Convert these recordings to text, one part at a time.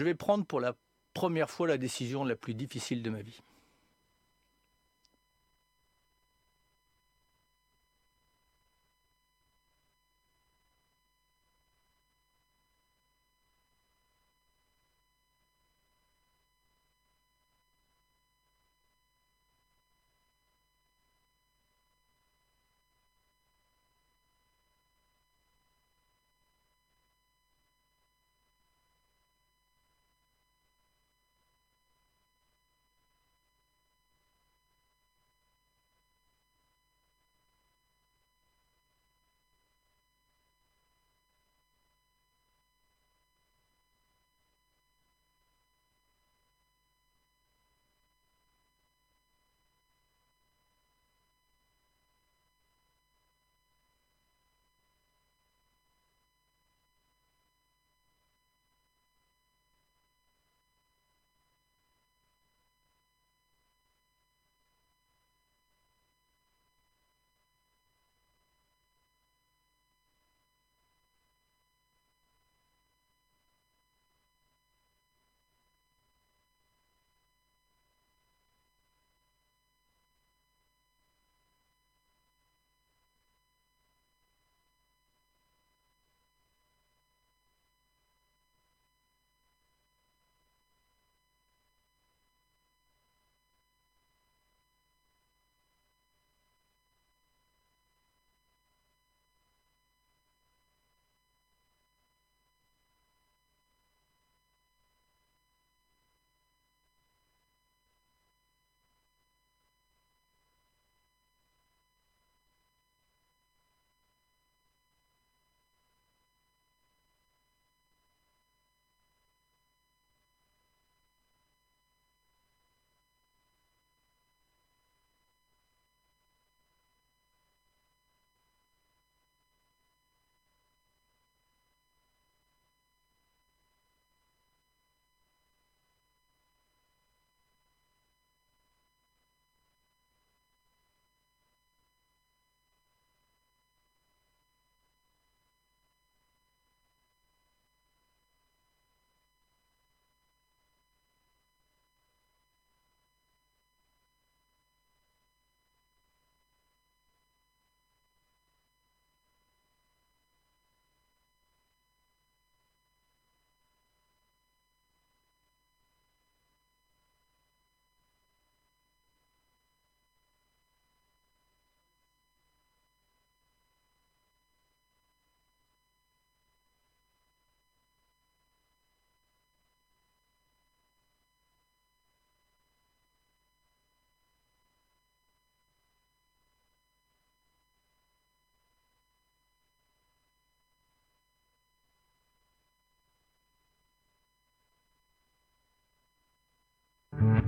Je vais prendre pour la première fois la décision la plus difficile de ma vie.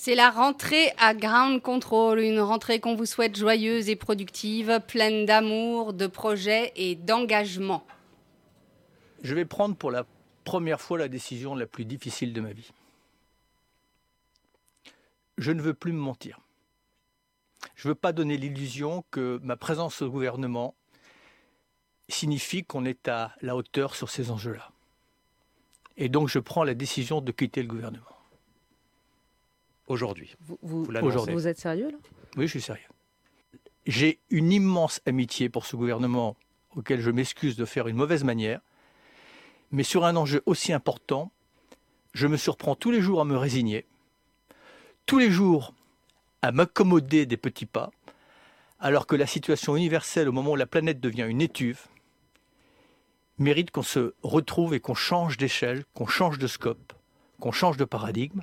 C'est la rentrée à Ground Control, une rentrée qu'on vous souhaite joyeuse et productive, pleine d'amour, de projets et d'engagement. Je vais prendre pour la première fois la décision la plus difficile de ma vie. Je ne veux plus me mentir. Je ne veux pas donner l'illusion que ma présence au gouvernement signifie qu'on est à la hauteur sur ces enjeux-là. Et donc je prends la décision de quitter le gouvernement. Aujourd'hui. Vous, vous, êtes sérieux là? Oui, je suis sérieux. J'ai une immense amitié pour ce gouvernement auquel je m'excuse de faire une mauvaise manière. Mais sur un enjeu aussi important, je me surprends tous les jours à me résigner, tous les jours à m'accommoder des petits pas, alors que la situation universelle au moment où la planète devient une étuve mérite qu'on se retrouve et qu'on change d'échelle, qu'on change de scope, qu'on change de paradigme.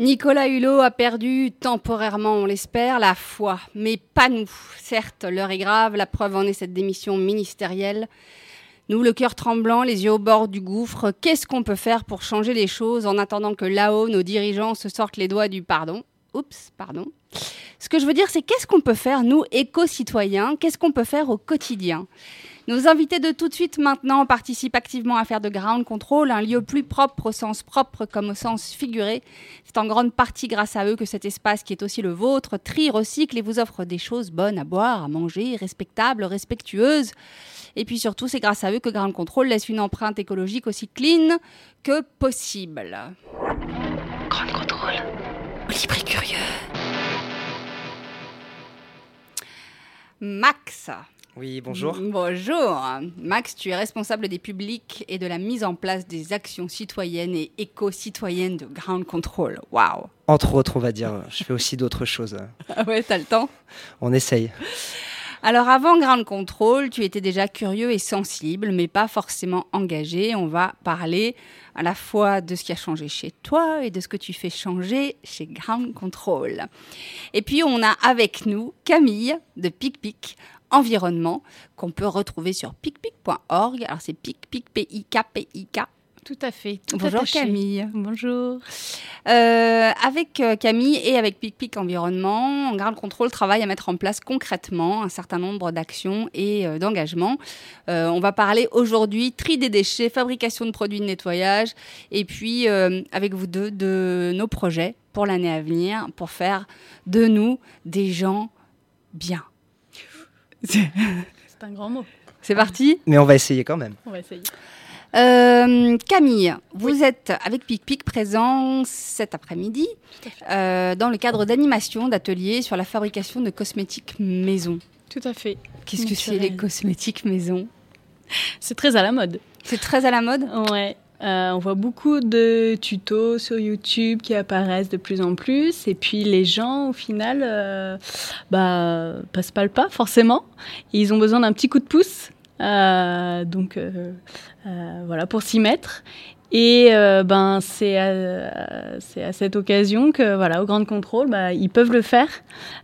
Nicolas Hulot a perdu temporairement, on l'espère, la foi, mais pas nous. Certes, l'heure est grave, la preuve en est cette démission ministérielle. Nous, le cœur tremblant, les yeux au bord du gouffre, qu'est-ce qu'on peut faire pour changer les choses en attendant que là-haut, nos dirigeants se sortent les doigts du pardon? Oups, pardon. Ce que je veux dire, c'est qu'est-ce qu'on peut faire, nous, éco-citoyens? Qu'est-ce qu'on peut faire au quotidien? Nos invités de tout de suite maintenant participent activement à faire de Ground Control un lieu plus propre au sens propre comme au sens figuré. C'est en grande partie grâce à eux que cet espace qui est aussi le vôtre trie, recycle et vous offre des choses bonnes à boire, à manger, respectables, respectueuses. Et puis surtout, c'est grâce à eux que Ground Control laisse une empreinte écologique aussi clean que possible. Grand contrôle. Libre et curieux. Max. Oui, bonjour. Bonjour. Max, tu es responsable des publics et de la mise en place des actions citoyennes et éco-citoyennes de Ground Control. Waouh. Entre autres, on va dire, je fais aussi d'autres choses. Ah ouais, t'as le temps? On essaye. Alors avant Ground Control, tu étais déjà curieux et sensible, mais pas forcément engagé. On va parler à la fois de ce qui a changé chez toi et de ce que tu fais changer chez Ground Control. Et puis on a avec nous Camille de PicPic Environnement qu'on peut retrouver sur picpic.org. Alors c'est picpic, P-I-K-P-I-K. Tout à fait. Tout Bonjour attaché. Camille. Bonjour. Euh, avec euh, Camille et avec PicPic Environnement, Ground Control travaille à mettre en place concrètement un certain nombre d'actions et euh, d'engagements. Euh, on va parler aujourd'hui tri des déchets, fabrication de produits de nettoyage et puis euh, avec vous deux de nos projets pour l'année à venir pour faire de nous des gens bien. C'est un grand mot. C'est parti Mais on va essayer quand même. On va essayer. Euh, Camille, vous êtes avec PicPic présent cet après-midi euh, dans le cadre d'animation d'ateliers sur la fabrication de cosmétiques maison. Tout à fait. Qu'est-ce que c'est les cosmétiques maison? C'est très à la mode. C'est très à la mode? Ouais. Euh, on voit beaucoup de tutos sur YouTube qui apparaissent de plus en plus. Et puis les gens, au final, euh, bah, passent pas le pas forcément. Ils ont besoin d'un petit coup de pouce. Euh, donc euh, euh, voilà, pour s'y mettre. Et euh, ben c'est à, c'est à cette occasion que voilà au Grand Contrôle bah, ils peuvent le faire.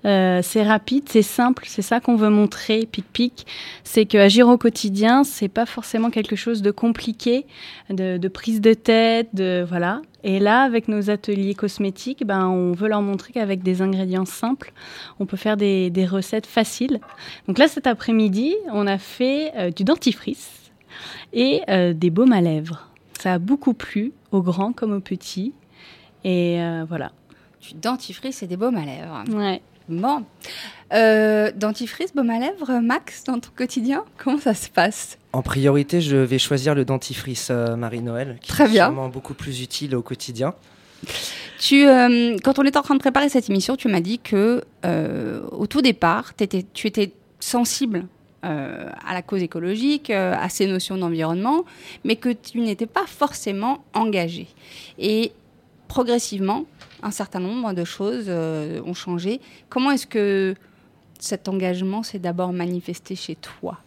Euh, c'est rapide, c'est simple, c'est ça qu'on veut montrer. Pic pic, c'est que agir au quotidien c'est pas forcément quelque chose de compliqué, de, de prise de tête, de voilà. Et là avec nos ateliers cosmétiques, ben on veut leur montrer qu'avec des ingrédients simples, on peut faire des, des recettes faciles. Donc là cet après-midi, on a fait euh, du dentifrice et euh, des baumes à lèvres. Ça a beaucoup plu, aux grands comme aux petits. Et euh, voilà. Du dentifrice et des baumes à lèvres. Ouais. Bon. Euh, dentifrice, baume à lèvres, Max, dans ton quotidien Comment ça se passe? En priorité, je vais choisir le dentifrice euh, Marie-Noël, qui Très est bien. sûrement beaucoup plus utile au quotidien. Tu, euh, quand on était en train de préparer cette émission, tu m'as dit que euh, au tout départ, tu étais sensible euh, à la cause écologique, euh, à ces notions d'environnement, mais que tu n'étais pas forcément engagé. Et progressivement, un certain nombre de choses euh, ont changé. Comment est-ce que cet engagement s'est d'abord manifesté chez toi?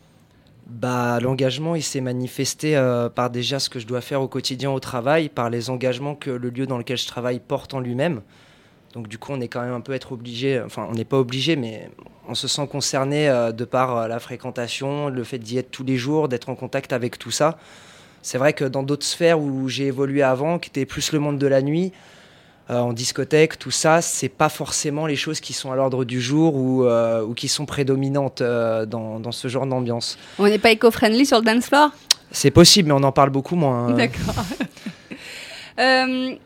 Bah, l'engagement, il s'est manifesté par déjà ce que je dois faire au quotidien au travail, par les engagements que le lieu dans lequel je travaille porte en lui-même. Donc du coup, on est quand même un peu être obligé, enfin, on n'est pas obligé, mais on se sent concerné euh, de par euh, la fréquentation, le fait d'y être tous les jours, d'être en contact avec tout ça. C'est vrai que dans d'autres sphères où j'ai évolué avant, qui était plus le monde de la nuit, euh, en discothèque, tout ça, c'est pas forcément les choses qui sont à l'ordre du jour ou, ou qui sont prédominantes dans, dans ce genre d'ambiance. On n'est pas éco-friendly sur le dance floor? C'est possible, mais on en parle beaucoup moins. hein. D'accord.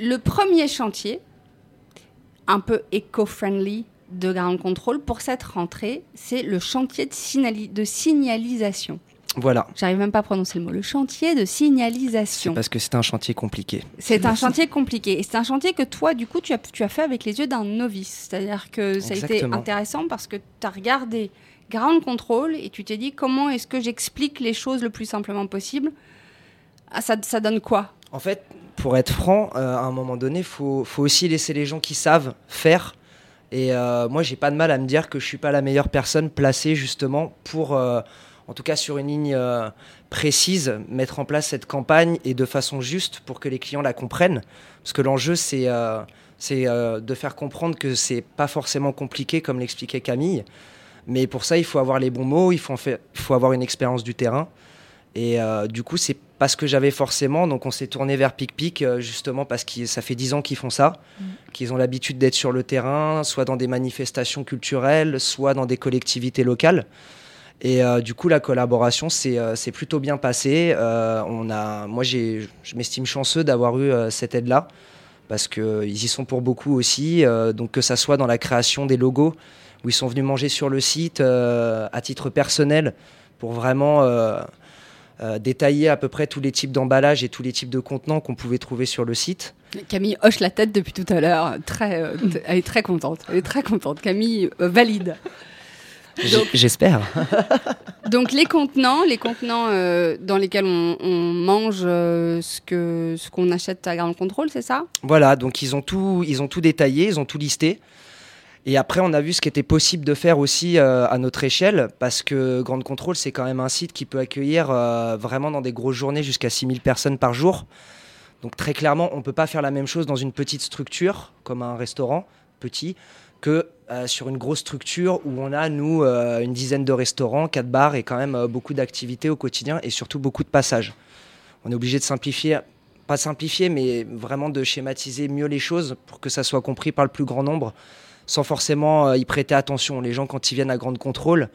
Le premier chantier, un peu éco-friendly de Ground Control pour cette rentrée, c'est le chantier de, signali- de signalisation. Voilà. J'arrive même pas à prononcer le mot. Le chantier de signalisation. parce que c'est un chantier compliqué. C'est un chantier compliqué. Et c'est un chantier que toi, du coup, tu as, tu as fait avec les yeux d'un novice. C'est-à-dire que ça a été intéressant parce que tu as regardé Ground Control et tu t'es dit comment est-ce que j'explique les choses le plus simplement possible? Ah, ça, ça donne quoi? En fait, pour être franc, euh, à un moment donné, il faut, aussi laisser les gens qui savent faire. Et euh, moi, j'ai pas de mal à me dire que je suis pas la meilleure personne placée justement pour, euh, en tout cas sur une ligne précise, mettre en place cette campagne et de façon juste pour que les clients la comprennent. Parce que l'enjeu, c'est de faire comprendre que c'est pas forcément compliqué comme l'expliquait Camille. Mais pour ça, il faut avoir les bons mots, il faut, en il faut avoir une expérience du terrain. Et euh, du coup, c'est pas ce que j'avais forcément. Donc, on s'est tourné vers PicPic euh, justement parce que ça fait 10 ans qu'ils font ça, qu'ils ont l'habitude d'être sur le terrain, soit dans des manifestations culturelles, soit dans des collectivités locales. Et euh, du coup, la collaboration s'est euh, plutôt bien passée. On a, moi, je m'estime chanceux d'avoir eu cette aide-là parce qu'ils y sont pour beaucoup aussi. donc, que ça soit dans la création des logos où ils sont venus manger sur le site à titre personnel pour vraiment euh, détailler à peu près tous les types d'emballages et tous les types de contenants qu'on pouvait trouver sur le site. Camille hoche la tête depuis tout à l'heure. Très, euh, elle est très contente. Elle est très contente. Camille euh, valide. J'espère. Donc les contenants, les contenants euh, dans lesquels on, on mange euh, ce que ce qu'on achète à Ground Control, c'est ça? Voilà, donc ils ont tout, ils ont tout détaillé, ils ont tout listé. Et après, on a vu ce qui était possible de faire aussi euh, à notre échelle, parce que Grande Contrôle, c'est quand même un site qui peut accueillir euh, vraiment dans des grosses journées jusqu'à 6000 personnes par jour. Donc très clairement, on ne peut pas faire la même chose dans une petite structure, comme un restaurant petit, que euh, sur une grosse structure où on a, nous, une dizaine de restaurants, quatre bars et quand même beaucoup d'activités au quotidien et surtout beaucoup de passages. On est obligé de simplifier, pas simplifier, mais vraiment de schématiser mieux les choses pour que ça soit compris par le plus grand nombre, sans forcément euh, y prêter attention. Les gens, quand ils viennent à Grande Contrôle,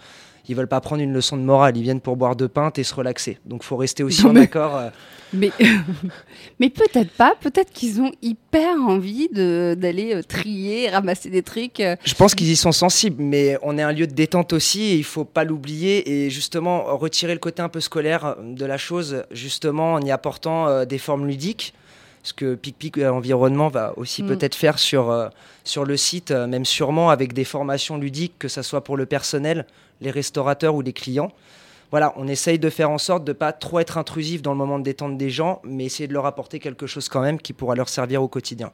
ils veulent pas prendre une leçon de morale, ils viennent pour boire deux pintes et se relaxer. Donc faut rester aussi Non, en mais- accord. euh, Mais, mais peut-être pas. Peut-être qu'ils ont hyper envie de- d'aller euh, trier, ramasser des trucs. euh. Je pense qu'ils y sont sensibles, mais on est un lieu de détente aussi et il faut pas l'oublier et justement retirer le côté un peu scolaire de la chose, justement en y apportant des formes ludiques. Ce que PicPic euh, Environnement va aussi Mm. peut-être faire sur, euh, sur le site, euh, même sûrement avec des formations ludiques, que ce soit pour le personnel, les restaurateurs ou les clients. Voilà, on essaye de faire en sorte de ne pas trop être intrusif dans le moment de détente des gens, mais essayer de leur apporter quelque chose quand même qui pourra leur servir au quotidien.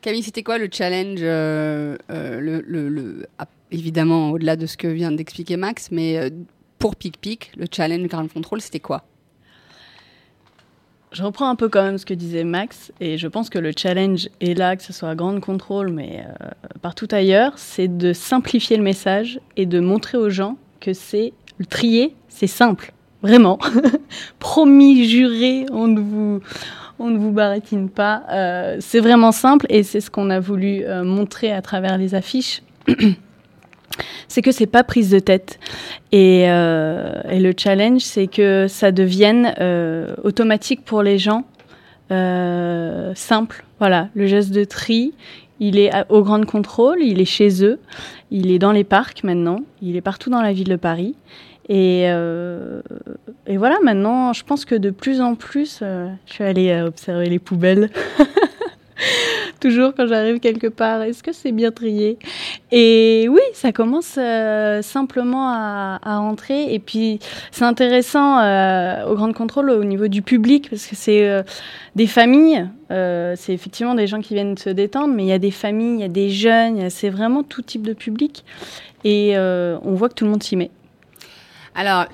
Camille, c'était quoi le challenge euh, le, le- le- ah, Évidemment, au-delà de ce que vient d'expliquer Max, mais pour PicPic, le challenge Ground Control, c'était quoi? Je reprends un peu quand même ce que disait Max, et je pense que le challenge est là, que ce soit à Grande Contrôle, mais euh, partout ailleurs, c'est de simplifier le message et de montrer aux gens que c'est le trier, c'est simple, vraiment. Promis, juré, on ne vous, on ne vous baratine pas. Euh, c'est vraiment simple, et c'est ce qu'on a voulu euh, montrer à travers les affiches. c'est que c'est pas prise de tête. Et, euh, le challenge, c'est que ça devienne euh, automatique pour les gens, euh, simple. Voilà, le geste de tri, il est au grand contrôle, il est chez eux, il est dans les parcs maintenant, il est partout dans la ville de Paris. Et, voilà, maintenant, je pense que de plus en plus, je suis allée observer les poubelles. Toujours quand j'arrive quelque part, est-ce que c'est bien trié? Et oui, ça commence euh, simplement à, à rentrer. Et puis, c'est intéressant euh, au Grand Contrôle au niveau du public, parce que c'est euh, des familles, c'est effectivement des gens qui viennent se détendre, mais il y a des familles, il y a des jeunes, c'est vraiment tout type de public. Et on voit que tout le monde s'y met. Alors,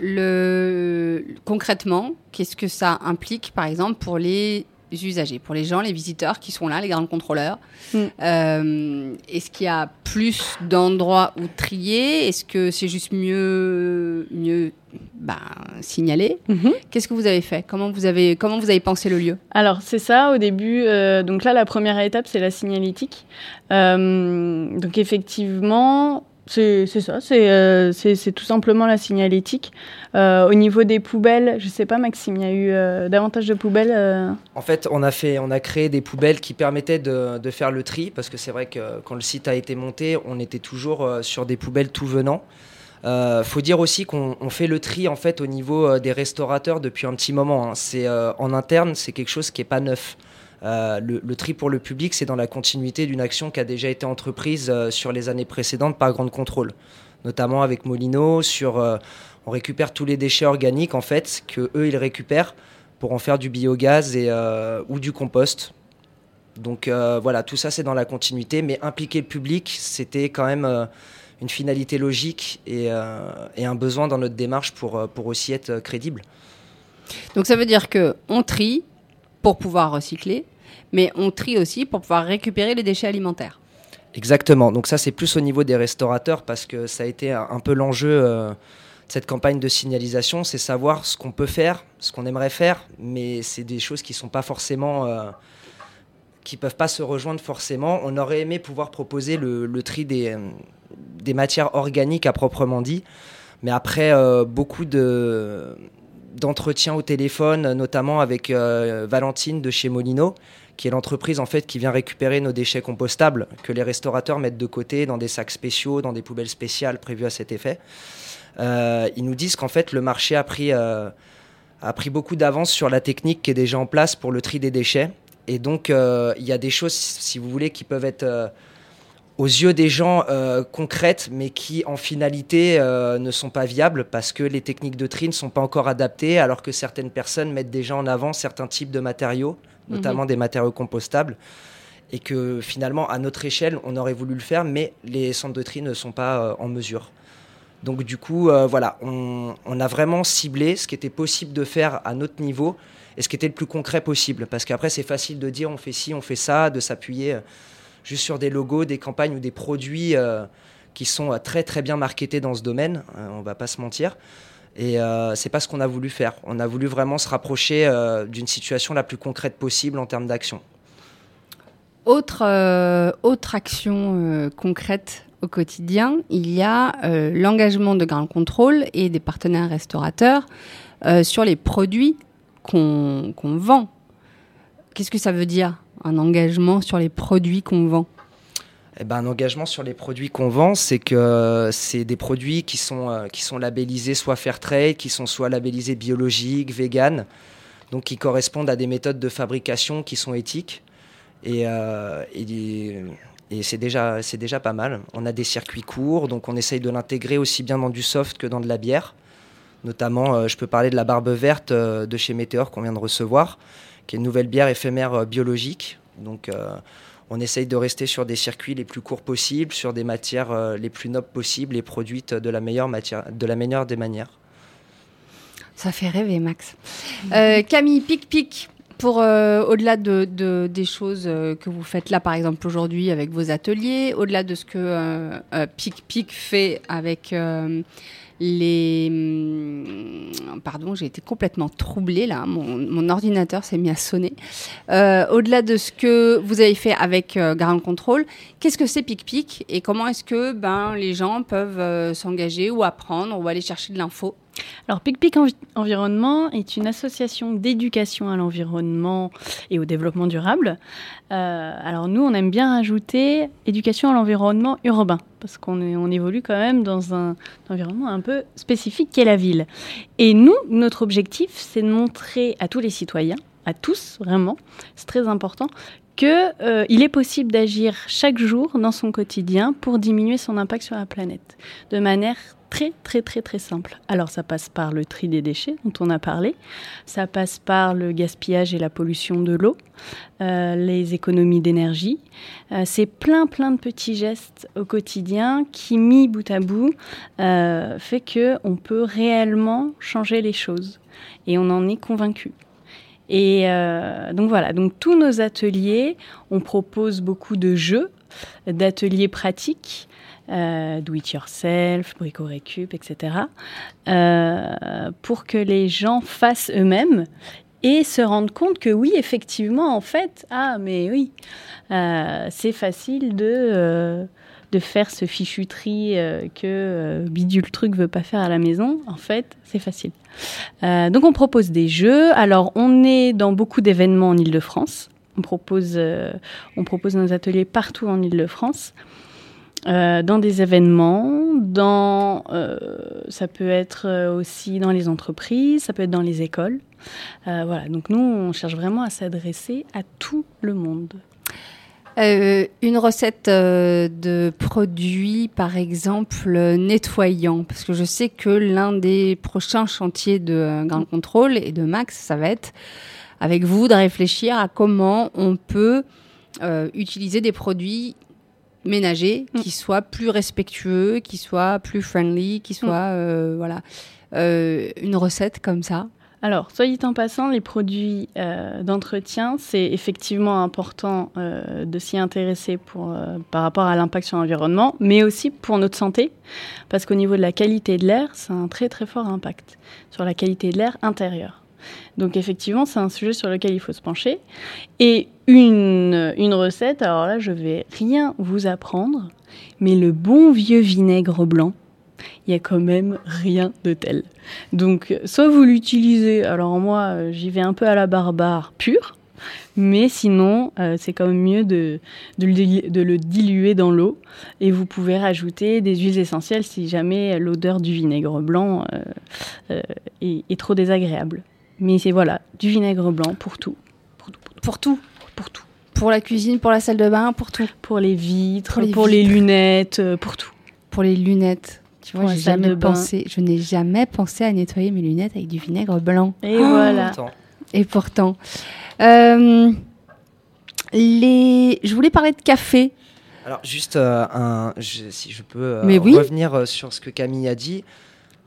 concrètement, qu'est-ce que ça implique, par exemple, pour les usagers, pour les gens, les visiteurs qui sont là, les grands contrôleurs Mm. Euh, Est-ce qu'il y a plus d'endroits où trier? Est-ce que c'est juste mieux, mieux ben, signalé. Mhm. Qu'est-ce que vous avez fait? Comment vous avez, comment vous avez pensé le lieu? Alors c'est ça au début. euh, donc là, la première étape, c'est la signalétique. Euh, donc effectivement, c'est ça. C'est euh, c'est- tout simplement la signalétique. Euh, au niveau des poubelles, je sais pas Maxime, il y a eu euh, davantage de poubelles. En fait, on a, fait, on a créé des poubelles qui permettaient de, faire le tri, parce que c'est vrai que quand le site a été monté, on était toujours sur des poubelles tout venant. Euh, faut dire aussi qu'on on fait le tri en fait au niveau des restaurateurs depuis un petit moment. hein. C'est en interne, c'est quelque chose qui est pas neuf. Euh, le, tri pour le public, c'est dans la continuité d'une action qui a déjà été entreprise euh, sur les années précédentes par Grande Contrôle, notamment avec Molino. Euh, on récupère tous les déchets organiques en fait que eux ils récupèrent pour en faire du biogaz et, ou du compost. Donc voilà, tout ça c'est dans la continuité, mais impliquer le public, c'était quand même une finalité logique et, un besoin dans notre démarche pour, pour aussi être crédible. Donc ça veut dire que on trie pour pouvoir recycler, mais on trie aussi pour pouvoir récupérer les déchets alimentaires. Exactement, donc ça c'est plus au niveau des restaurateurs parce que ça a été un, peu l'enjeu euh, de cette campagne de signalisation, c'est savoir ce qu'on peut faire, ce qu'on aimerait faire, mais c'est des choses qui sont pas forcément... euh, qui peuvent pas se rejoindre forcément. On aurait aimé pouvoir proposer le, tri des, matières organiques à proprement dit, mais après euh, beaucoup de d'entretien au téléphone, notamment avec euh, Valentine de chez Molino, qui est l'entreprise en fait qui vient récupérer nos déchets compostables que les restaurateurs mettent de côté dans des sacs spéciaux, dans des poubelles spéciales prévues à cet effet. Euh, ils nous disent qu'en fait le marché a pris, euh, a pris beaucoup d'avance sur la technique qui est déjà en place pour le tri des déchets. Et donc euh, il y a des choses, si vous voulez, qui peuvent être aux yeux des gens euh, concrètes, mais qui en finalité euh, ne sont pas viables parce que les techniques de tri ne sont pas encore adaptées, alors que certaines personnes mettent déjà en avant certains types de matériaux, notamment des matériaux compostables, et que finalement, à notre échelle, on aurait voulu le faire, mais les centres de tri ne sont pas euh, en mesure. Donc du coup, voilà, on, on a vraiment ciblé ce qui était possible de faire à notre niveau et ce qui était le plus concret possible. Parce qu'après, c'est facile de dire on fait ci, on fait ça, de s'appuyer juste sur des logos, des campagnes ou des produits euh, qui sont euh, très très bien marketés dans ce domaine, euh, on va pas se mentir. Et euh, c'est pas ce qu'on a voulu faire. On a voulu vraiment se rapprocher euh, d'une situation la plus concrète possible en termes d'action. Autre, autre action concrète au quotidien, il y a l'engagement de Grand Contrôle et des partenaires restaurateurs sur les produits qu'on vend. Qu'est-ce que ça veut dire, un engagement sur les produits qu'on vend Eh ben, un engagement sur les produits qu'on vend, c'est que euh, c'est des produits qui sont, euh, qui sont labellisés soit fair trade, qui sont soit labellisés biologiques, vegan, donc qui correspondent à des méthodes de fabrication qui sont éthiques. Et, euh, et, c'est déjà, déjà pas mal. On a des circuits courts, donc on essaye de l'intégrer aussi bien dans du soft que dans de la bière. Notamment, je peux parler de la barbe verte de chez Météor qu'on vient de recevoir, qui est une nouvelle bière éphémère euh, biologique. Donc, euh, on essaye de rester sur des circuits les plus courts possibles, sur des matières euh, les plus nobles possibles et produites de la meilleure, matière, de la meilleure des manières. Ça fait rêver, Max. Camille, pic pic. Pour au-delà de, de- des choses que vous faites là, par exemple aujourd'hui avec vos ateliers, au-delà de ce que euh, euh, Pic Pic fait avec les, hum, pardon, j'ai été complètement troublée là. Mon, ordinateur s'est mis à sonner. Euh, au-delà de ce que vous avez fait avec euh, Control, qu'est-ce que c'est Pic Pic et comment est-ce que ben les gens peuvent euh, s'engager ou apprendre ou aller chercher de l'info? Alors, Pic Pic Envi- Environnement est une association d'éducation à l'environnement et au développement durable. Euh, alors, nous, on aime bien rajouter éducation à l'environnement urbain, parce qu'on évolue quand même dans un environnement un peu spécifique qui est la ville. Et nous, notre objectif, c'est de montrer à tous les citoyens, à tous vraiment, c'est très important, que euh, est possible d'agir chaque jour dans son quotidien pour diminuer son impact sur la planète, de manière très très très très simple. Alors ça passe par le tri des déchets dont on a parlé, ça passe par le gaspillage et la pollution de l'eau, euh, les économies d'énergie. Euh, c'est plein plein de petits gestes au quotidien qui mis bout à bout euh, fait que on peut réellement changer les choses et on en est convaincu. Et euh, donc voilà, donc tous nos ateliers, on propose beaucoup de jeux, d'ateliers pratiques euh, do it yourself, brico récup, etc. euh, pour que les gens fassent eux-mêmes et se rendent compte que oui, effectivement, en fait, ah, mais oui, euh, c'est facile de, euh, de faire ce fichu tri que euh, bidule truc veut pas faire à la maison. En fait, c'est facile. Donc, on propose des jeux. Alors, on est dans beaucoup d'événements en Ile-de-France. On propose, on propose nos ateliers partout en Ile-de-France. Euh, dans des événements, dans, euh, ça peut être euh, aussi dans les entreprises, ça peut être dans les écoles. Euh, voilà, donc nous, on cherche vraiment à s'adresser à tout le monde. Euh, une recette euh, de produits, par exemple, euh, nettoyants. Parce que je sais que l'un des prochains chantiers de Grand Contrôle et de Max, ça va être avec vous de réfléchir à comment on peut utiliser des produits ménagers Mm. qui soient plus respectueux, qui soient plus friendly, qui soient euh, voilà Euh, une recette comme ça. Alors, soyez en passant, les produits euh, d'entretien, c'est effectivement important euh, de s'y intéresser pour, euh, par rapport à l'impact sur l'environnement, mais aussi pour notre santé, parce qu'au niveau de la qualité de l'air, c'est un très très fort impact sur la qualité de l'air intérieur. Donc effectivement, c'est un sujet sur lequel il faut se pencher. Et une, recette, alors là, je vais rien vous apprendre, mais le bon vieux vinaigre blanc, il y a quand même rien de tel. Donc, soit vous l'utilisez, alors moi, j'y vais un peu à la barbare pure, mais sinon, euh, c'est quand même mieux de, le, diluer dans l'eau. Et vous pouvez rajouter des huiles essentielles si jamais l'odeur du vinaigre blanc euh, euh, est trop désagréable. Mais c'est voilà, du vinaigre blanc pour tout. Pour tout. Pour tout. Pour tout. Pour la cuisine, pour la salle de bain, pour tout. Pour les vitres, Pour pour les lunettes, euh, pour tout. Pour les lunettes. Tu vois, j'ai jamais pensé. Je n'ai jamais pensé à nettoyer mes lunettes avec du vinaigre blanc. Et voilà. Pourtant, Et pourtant. Euh, les... Je voulais parler de café. Alors juste euh, un, je- si je peux euh, Mais oui. revenir euh, sur ce que Camille a dit.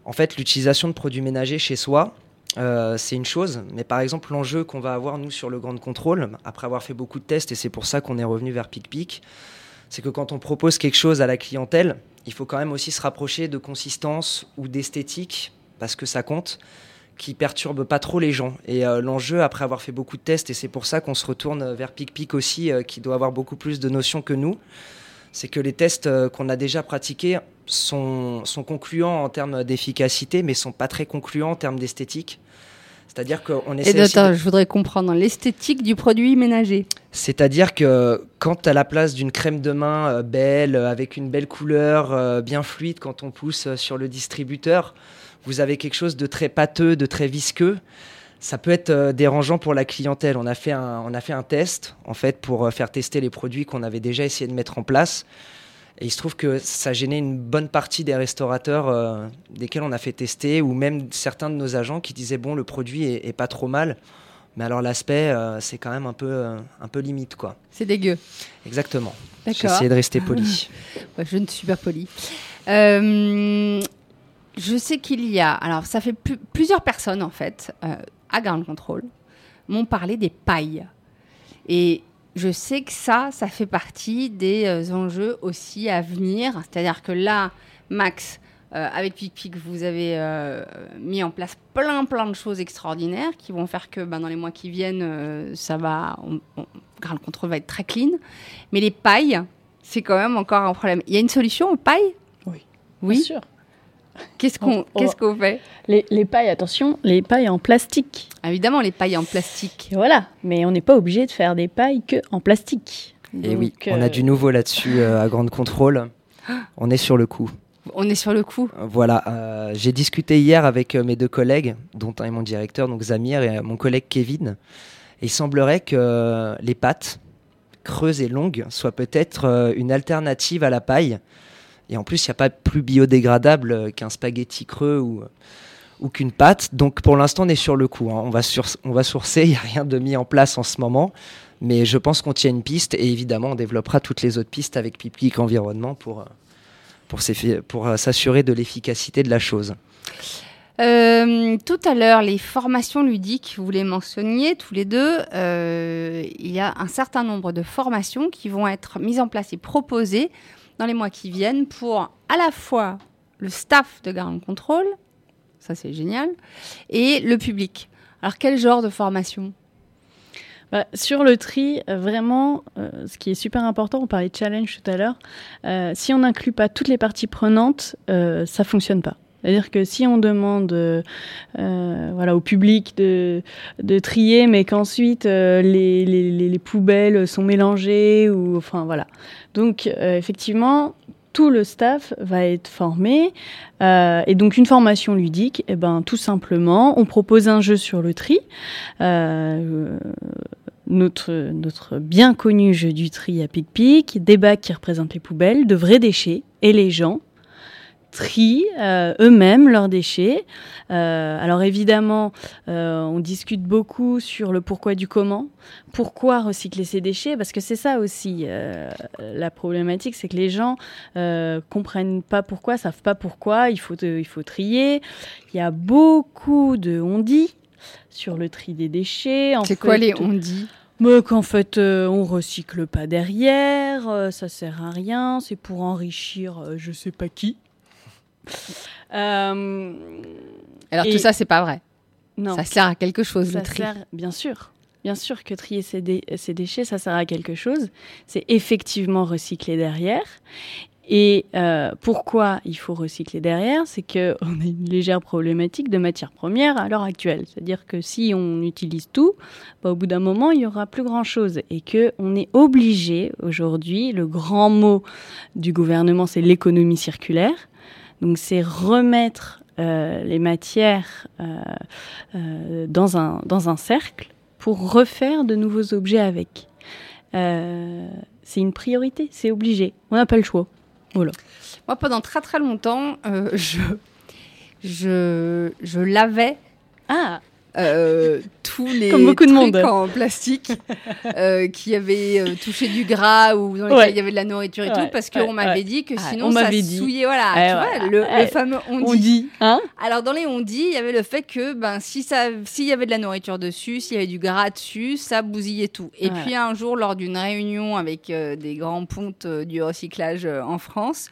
En fait, l'utilisation de produits ménagers chez soi, euh, c'est une chose. Mais par exemple, l'enjeu qu'on va avoir nous sur le Grand Contrôle, après avoir fait beaucoup de tests, et c'est pour ça qu'on est revenu vers PicPic, c'est que quand on propose quelque chose à la clientèle, il faut quand même aussi se rapprocher de consistance ou d'esthétique, parce que ça compte, qui perturbe pas trop les gens. Et euh, l'enjeu, après avoir fait beaucoup de tests, et c'est pour ça qu'on se retourne vers PicPic aussi, euh, qui doit avoir beaucoup plus de notions que nous, c'est que les tests qu'on a déjà pratiqués sont, sont concluants en termes d'efficacité, mais sont pas très concluants en termes d'esthétique. C'est-à-dire qu'on Et essaie de- attends, je voudrais comprendre l'esthétique du produit ménager. c'est-à-dire que quand à la place d'une crème de main euh, belle, euh, avec une belle couleur, euh, bien fluide, quand on pousse sur le distributeur, vous avez quelque chose de très pâteux, de très visqueux. Ça peut être euh, dérangeant pour la clientèle. On a fait un, on a fait un test en fait pour faire tester les produits qu'on avait déjà essayé de mettre en place. Et il se trouve que ça gênait une bonne partie des restaurateurs euh, desquels on a fait tester, ou même certains de nos agents qui disaient bon le produit est, est pas trop mal, mais alors l'aspect euh, c'est quand même un peu euh, un peu limite quoi. C'est dégueu. Exactement. D'accord. essayé de rester poli. Ouais, je ne suis pas polie. Euh, je sais qu'il y a. Alors, ça fait plu- plusieurs personnes, en fait, à Ground Control, m'ont parlé des pailles. Et je sais que ça, ça fait partie des euh, enjeux aussi à venir. C'est-à-dire que là, Max, euh, avec PicPic, vous avez euh, mis en place plein, plein de choses extraordinaires qui vont faire que ben, dans les mois qui viennent, euh, ça va. On, on- Ground Control va être très clean. Mais les pailles, c'est quand même encore un problème. Il y a une solution aux pailles? Oui. Oui. Bien sûr. Qu'est-ce qu'on qu'est-ce fait Les, les pailles, attention, les pailles en plastique. Évidemment, les pailles en plastique. Et voilà, mais on n'est pas obligé de faire des pailles que en plastique. Et oui, Donc, on a euh, du nouveau là-dessus euh, à Grande Contrôle. On est sur le coup. On est sur le coup. Voilà, euh, j'ai discuté hier avec euh, mes deux collègues, dont un est mon directeur, donc Zamir, et euh, mon collègue Kevin. Et il semblerait que euh, les pâtes creuses et longues soient peut-être euh, une alternative à la paille. Et en plus, il n'y a pas plus biodégradable qu'un spaghetti creux ou, qu'une pâte. Donc pour l'instant, on est sur le coup. hein. On, va sourcer, il n'y a rien de mis en place en ce moment. Mais je pense qu'on tient une piste et évidemment, on développera toutes les autres pistes avec Piplic Environnement pour, pour euh, s'assurer de l'efficacité de la chose. Euh, tout à l'heure, les formations ludiques, vous les mentionniez tous les deux. euh, il y a un certain nombre de formations qui vont être mises en place et proposées dans les mois qui viennent pour à la fois le staff de Ground Control, ça c'est génial, et le public. Alors quel genre de formation? Bah, sur le tri, euh, vraiment, euh, ce qui est super important, on parlait de challenge tout à l'heure, euh, si on n'inclut pas toutes les parties prenantes, ça fonctionne pas. C'est-à-dire que si on demande euh, voilà, au public de, de trier, mais qu'ensuite les, les, les, poubelles sont mélangées, ou enfin voilà. Donc effectivement, tout le staff va être formé. Euh, et donc une formation ludique, eh ben, tout simplement, on propose un jeu sur le tri. Euh, notre, notre bien connu jeu du tri à pic-pic, des bacs qui représentent les poubelles, de vrais déchets, et les gens trient euh, eux-mêmes leurs déchets. Euh, alors évidemment, euh, on discute beaucoup sur le pourquoi du comment. Pourquoi recycler ces déchets? Parce que c'est ça aussi la problématique, c'est que les gens comprennent pas pourquoi, savent pas pourquoi. Il faut, il faut trier. Il y a beaucoup de on dit sur le tri des déchets. C'est quoi les on dit mais qu'en fait, euh, on recycle pas derrière, euh, ça sert à rien, c'est pour enrichir euh, je sais pas qui. Euh, Alors tout ça, c'est pas vrai. Non. Ça sert à quelque chose, ça le tri. Sert, bien sûr. Bien sûr que trier ces, dé ces, déchets, ça sert à quelque chose. C'est effectivement recycler derrière. Et euh, pourquoi il faut recycler derrière? C'est qu'on a une légère problématique de matières premières à l'heure actuelle. C'est-à-dire que si on utilise tout, bah, au bout d'un moment, il n'y aura plus grand-chose. Et qu'on est obligé aujourd'hui, le grand mot du gouvernement, c'est l'économie circulaire. Donc c'est remettre euh, les matières euh, euh, dans, un, dans un cercle pour refaire de nouveaux objets avec. C'est une priorité, c'est obligé. On n'a pas le choix. Voilà. Moi, pendant très très longtemps, je, je, je lavais ah. Euh, tous les Comme beaucoup de monde. en plastique euh, qui avaient euh, touché du gras ou dans lesquels Ouais. il y avait de la nourriture et Ouais, tout, parce qu'on ouais, m'avait dit que sinon on ça dit. souillait. Voilà, Ouais, tu vois, le, le fameux on, On dit. dit, hein Alors dans les on dit, il y avait le fait que ben si ça, s'il y avait de la nourriture dessus, s'il y avait du gras dessus, ça bousillait tout. Et puis un jour, lors d'une réunion avec des grands pontes du recyclage en France,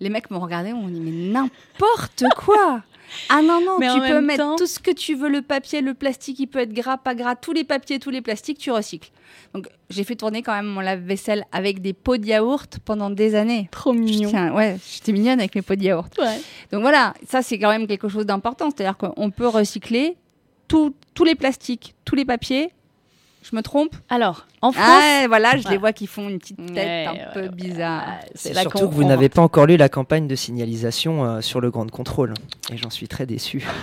les mecs m'ont regardé, m'ont dit mais n'importe quoi. Ah non non, Mais tu peux mettre temps- tout ce que tu veux, le papier, le plastique, il peut être gras, pas gras, tous les papiers, tous les plastiques, tu recycles. Donc j'ai fait tourner quand même mon lave-vaisselle avec des pots de yaourt pendant des années. Trop mignon. tiens- ouais, j'étais mignonne avec mes pots de yaourt. Ouais. Donc voilà, ça c'est quand même quelque chose d'important. C'est-à-dire qu'on peut recycler tout- tous les plastiques, tous les papiers. Je me trompe Alors, en France, Ah, voilà, je les vois qui font une petite tête Ouais, un ouais, peu ouais. bizarre. Ah, C'est surtout que vous on- n'avez pas encore lu la campagne de signalisation euh, sur le Grand Contrôle. Et j'en suis très déçu.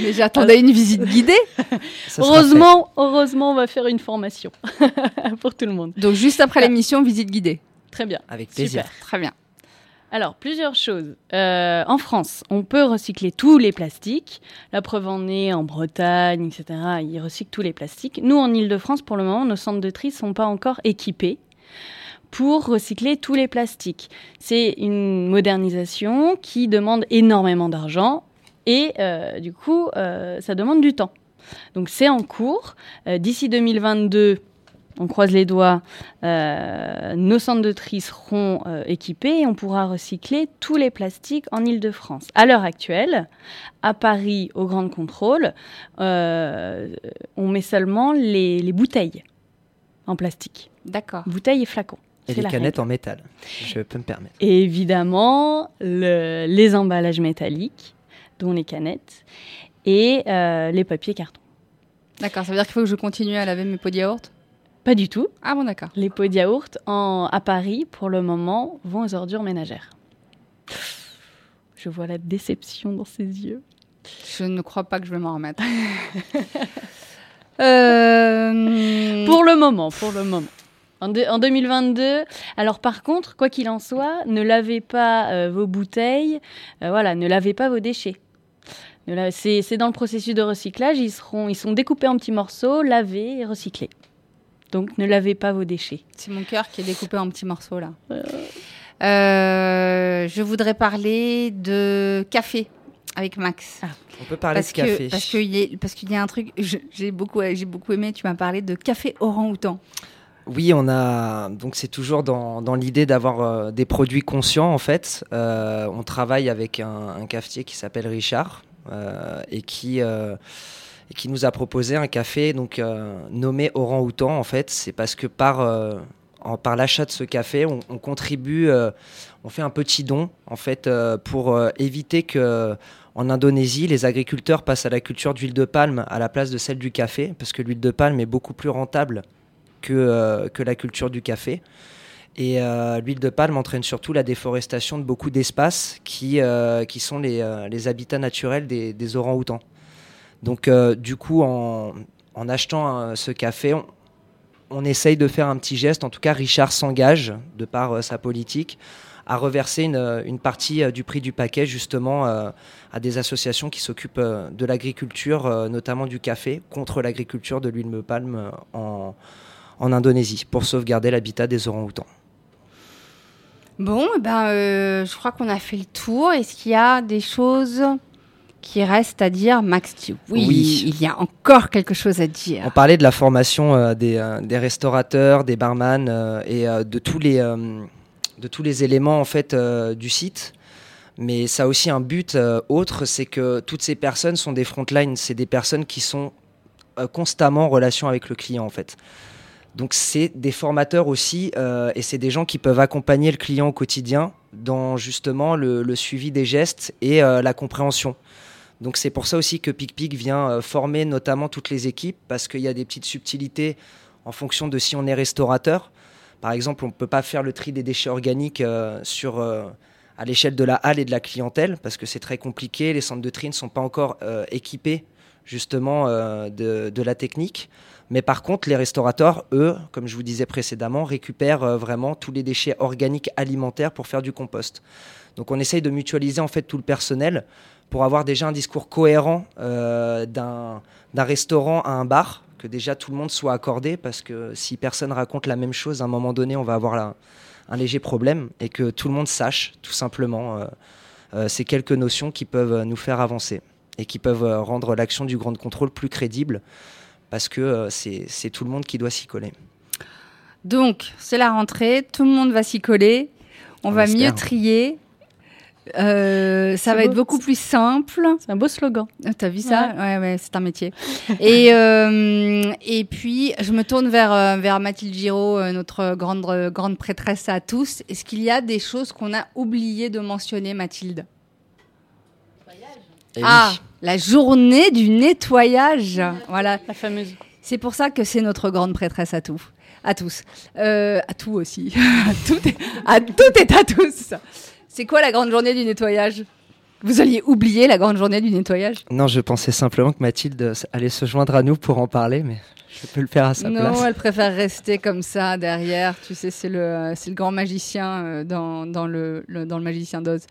Mais j'attendais une visite guidée. Heureusement, heureusement, on va faire une formation pour tout le monde. Donc juste après l'émission, visite guidée. Très bien. Avec plaisir. Super. Très bien. Alors, plusieurs choses. Euh, en France, on peut recycler tous les plastiques. La preuve en est en Bretagne, etc. Ils recyclent tous les plastiques. Nous, en Ile-de-France, pour le moment, nos centres de tri ne sont pas encore équipés pour recycler tous les plastiques. C'est une modernisation qui demande énormément d'argent et euh, du coup, euh, ça demande du temps. Donc c'est en cours. D'ici 2022, on croise les doigts, euh, nos centres de tri seront euh, équipés et on pourra recycler tous les plastiques en Ile-de-France. À l'heure actuelle, à Paris, au Grand Contrôle, euh, on met seulement les, les bouteilles en plastique. D'accord. Bouteilles et flacons. Et les canettes règle. en métal. Je peux me permettre. Et évidemment, le- les emballages métalliques, dont les canettes, et euh, les papiers cartons. D'accord, ça veut dire qu'il faut que je continue à laver mes pots de yaourt? Pas du tout. Ah bon, d'accord. Les pots de yaourt en, à Paris, pour le moment, vont aux ordures ménagères. Je vois la déception dans ses yeux. Je ne crois pas que je vais m'en remettre. Euh, Pour le moment, pour le moment. En, deux- en 2022, alors par contre, quoi qu'il en soit, ne lavez pas euh, vos bouteilles, euh, voilà, ne lavez pas vos déchets. C'est dans le processus de recyclage, ils, seront, ils sont découpés en petits morceaux, lavés et recyclés. Donc ne lavez pas vos déchets. C'est mon cœur qui est découpé en petits morceaux là. Euh, je voudrais parler de café avec Max. On peut parler parce de café. Que, parce qu'il y, a- y un truc, j'ai beaucoup, j'ai beaucoup aimé, tu m'as parlé de café orang-outan. Oui, on a donc c'est toujours dans, dans l'idée d'avoir euh, des produits conscients en fait. Euh, on travaille avec un, un cafetier qui s'appelle Richard euh, et qui euh, et qui nous a proposé un café donc euh, nommé Orang Outan en fait. C'est parce que par euh, l'achat de ce café, on, on contribue, euh, on fait un petit don en fait pour éviter que en Indonésie, les agriculteurs passent à la culture d'huile de palme à la place de celle du café, parce que l'huile de palme est beaucoup plus rentable que, que la culture du café. Et l'huile de palme entraîne surtout la déforestation de beaucoup d'espaces qui, qui sont les, les habitats naturels des, des orang-outans. Donc euh, du coup, en, achetant euh, ce café, on, essaye de faire un petit geste. En tout cas, Richard s'engage, de par euh, sa politique, à reverser une, partie du prix du paquet justement à des associations qui s'occupent de l'agriculture, notamment du café, contre l'agriculture de l'huile de palme en, Indonésie, pour sauvegarder l'habitat des orang-outans. Bon, eh ben, je crois qu'on a fait le tour. Est-ce qu'il y a des choses qui restent à dire, Max Oui, Oui. il y a encore quelque chose à dire. On parlait de la formation euh, des, euh, des restaurateurs, des barman euh, et de, tous les, de tous les éléments en fait, du site. Mais ça a aussi un but autre, c'est que toutes ces personnes sont des frontlines, c'est des personnes qui sont constamment en relation avec le client en fait. Donc c'est des formateurs aussi euh, et c'est des gens qui peuvent accompagner le client au quotidien dans justement le, le suivi des gestes et euh, la compréhension. Donc c'est pour ça aussi que PicPic vient euh, former notamment toutes les équipes parce qu'il y a des petites subtilités en fonction de si on est restaurateur. Par exemple, on ne peut pas faire le tri des déchets organiques euh, sur, euh, à l'échelle de la halle et de la clientèle parce que c'est très compliqué. Les centres de tri ne sont pas encore équipés justement de, de la technique. Mais par contre, les restaurateurs, eux, comme je vous disais précédemment, récupèrent vraiment tous les déchets organiques alimentaires pour faire du compost. Donc on essaye de mutualiser en fait tout le personnel pour avoir déjà un discours cohérent euh, d'un d'un restaurant à un bar, que déjà tout le monde soit accordé, parce que si personne raconte la même chose, à un moment donné, on va avoir là un léger problème, et que tout le monde sache, tout simplement, euh, euh, ces quelques notions qui peuvent nous faire avancer, et qui peuvent rendre l'action du grand contrôle plus crédible, parce que c'est c'est tout le monde qui doit s'y coller. Donc, c'est la rentrée, tout le monde va s'y coller, on, On va espère. mieux trier. Euh, ça va être beau. beaucoup plus simple. C'est un beau slogan. Ah, T'as vu ça? Ouais, ouais, c'est un métier. et, euh, et puis, je me tourne vers, euh, vers Mathilde Giraud, notre grande, grande prêtresse à tous. Est-ce qu'il y a des choses qu'on a oublié de mentionner, Mathilde? Et Ah, oui. la journée du nettoyage. Voilà. La fameuse. C'est pour ça que c'est notre grande prêtresse à tout. À tous. Euh, à tout aussi. à, tout à tout et à tous. C'est quoi la grande journée du nettoyage? Vous alliez oublier la grande journée du nettoyage? Non, je pensais simplement que Mathilde euh, allait se joindre à nous pour en parler, mais je peux le faire à sa Non, place. elle préfère rester comme ça derrière. Tu sais, c'est le, c'est le grand magicien euh, dans, dans, le, le- dans le magicien d'Oz.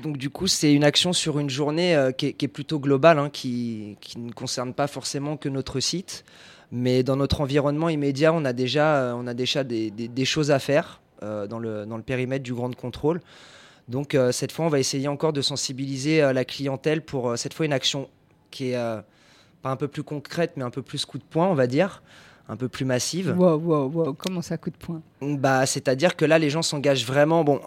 Donc du coup, c'est une action sur une journée euh, qui, est, qui est plutôt globale, hein, qui, qui ne concerne pas forcément que notre site, mais dans notre environnement immédiat, on a déjà, euh, on a déjà des, des- des choses à faire euh, dans, le, dans le périmètre du grand contrôle. Donc euh, cette fois, on va essayer encore de sensibiliser euh, la clientèle pour euh, cette fois une action qui est pas un peu plus concrète, mais un peu plus coup de poing, on va dire, un peu plus massive. Wow, wow, wow. Comment ça coup de poing? Bah, c'est-à-dire que là, les gens s'engagent vraiment. Bon,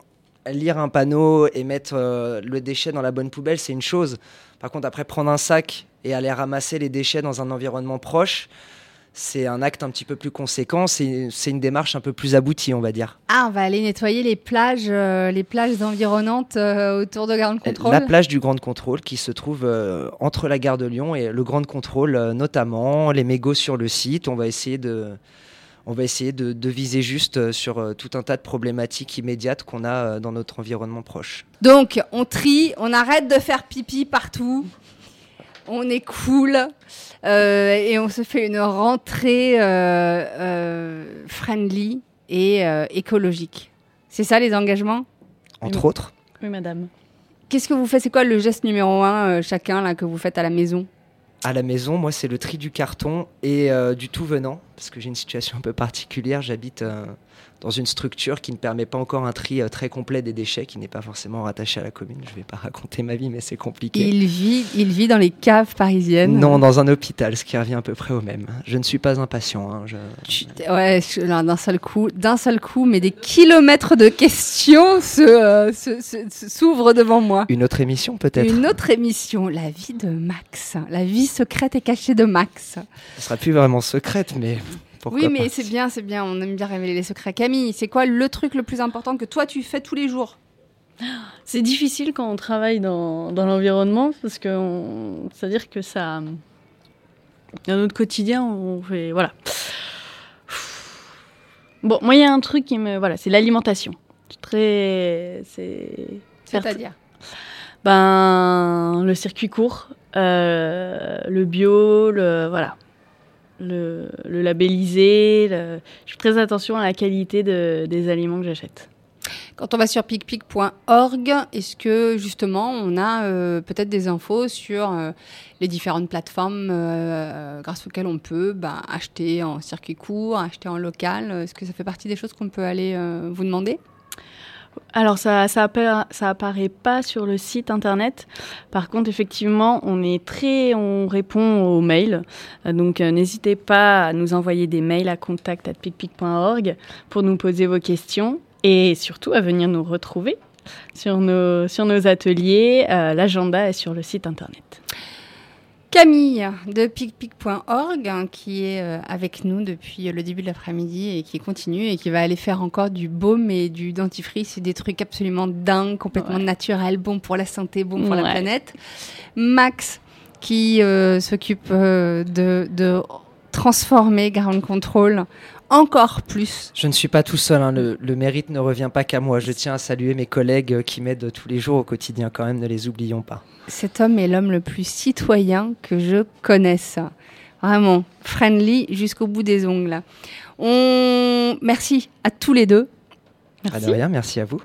lire un panneau et mettre euh, le déchet dans la bonne poubelle, c'est une chose. Par contre, après, prendre un sac et aller ramasser les déchets dans un environnement proche, c'est un acte un petit peu plus conséquent. C'est une démarche un peu plus aboutie, on va dire. Ah, on va aller nettoyer les plages, euh, les plages environnantes euh, autour de Garde Contrôle. La plage du Grand Contrôle qui se trouve euh, entre la gare de Lyon et le Grand Contrôle, notamment les mégots sur le site. On va essayer de. On va essayer de, de viser juste sur tout un tas de problématiques immédiates qu'on a dans notre environnement proche. Donc, on trie, on arrête de faire pipi partout. On est cool. euh, et on se fait une rentrée euh, euh, friendly et euh, écologique. C'est ça les engagements? Entre Oui. autres. Oui, madame. Qu'est-ce que vous faites? C'est quoi le geste numéro un, euh, chacun, là, que vous faites à la maison? À la maison, moi, c'est le tri du carton et euh, du tout venant. parce que j'ai une situation un peu particulière. J'habite euh, dans une structure qui ne permet pas encore un tri euh, très complet des déchets, qui n'est pas forcément rattaché à la commune. Je ne vais pas raconter ma vie, mais c'est compliqué. Il vit, il vit dans les caves parisiennes. Non, dans un hôpital, ce qui revient à peu près au même. Je ne suis pas impatient. hein, je- Ouais, d'un seul coup, d'un seul coup, mais des kilomètres de questions se, euh, s'ouvrent devant moi. Une autre émission peut-être Une autre émission, la vie de Max, la vie secrète et cachée de Max. Ce sera plus vraiment secrète, mais pourquoi oui, mais c'est bien, c'est bien. On aime bien révéler les secrets. Camille, c'est quoi le truc le plus important que toi tu fais tous les jours? C'est difficile quand on travaille dans, dans l'environnement parce que on- c'est-à-dire que ça, dans notre quotidien, on fait voilà. Bon, moi il y a un truc qui me voilà, c'est l'alimentation. C'est Très, c'est C'est-à-dire? Ben le circuit court, euh, le bio, le voilà, le, le- Je fais très attention à la qualité de- des aliments que j'achète. Quand on va sur picpic.org, est-ce que justement on a euh, peut-être des infos sur euh, les différentes plateformes euh, grâce auxquelles on peut ben, acheter en circuit court, acheter en local? Est-ce que ça fait partie des choses qu'on peut aller vous demander? Alors ça ça appara- ça apparaît pas sur le site internet. Par contre effectivement on est très on répond aux mails. Euh, Donc euh, n'hésitez pas à nous envoyer des mails à contact@picpic.org pour nous poser vos questions et surtout à venir nous retrouver sur nos sur nos ateliers. Euh, L'agenda est sur le site internet. Camille de picpic.org hein, qui est euh, avec nous depuis le début de l'après-midi et qui continue et qui va aller faire encore du baume et du dentifrice et des trucs absolument dingues, complètement Ouais. naturels, bons pour la santé, bons pour la planète. Max qui euh, s'occupe euh, de, de transformer Ground Control encore plus. Je ne suis pas tout seul, hein, le, le mérite ne revient pas qu'à moi. Je tiens à saluer mes collègues euh, qui m'aident tous les jours au quotidien quand même, ne les oublions pas. Cet homme est l'homme le plus citoyen que je connaisse. Vraiment, friendly jusqu'au bout des ongles. On... Merci à tous les deux. Pas de rien, merci à vous.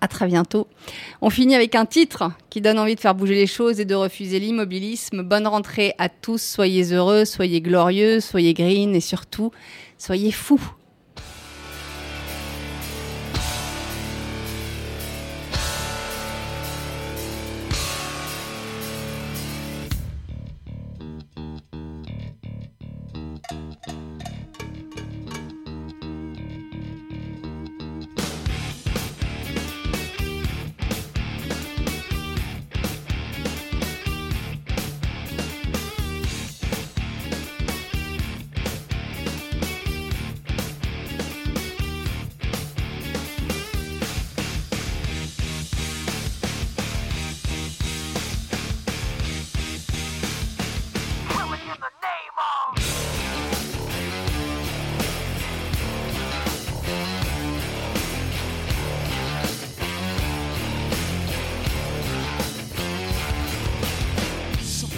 À très bientôt. On finit avec un titre qui donne envie de faire bouger les choses et de refuser l'immobilisme. Bonne rentrée à tous. Soyez heureux, soyez glorieux, soyez green et surtout, soyez fous.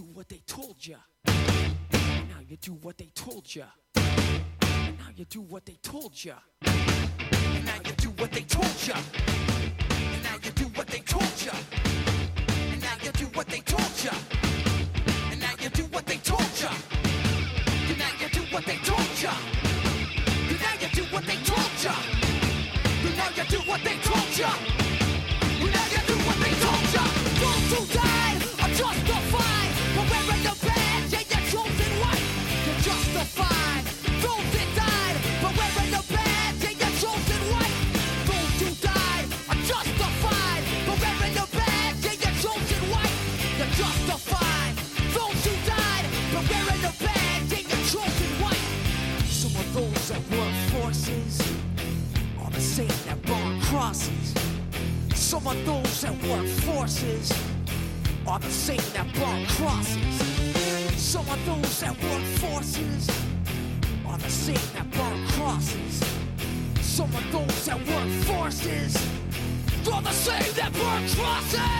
Do what they told you. Now you do what they told you. Now you do what they told you. Now you do what they told you. Now you do what they told you. Now you do what they told you. Now you do what they told you. Now you do what they told ya. Now you do what they told ya. Now you do what they told ya. Now you do what they told ya. Those who died Awesome!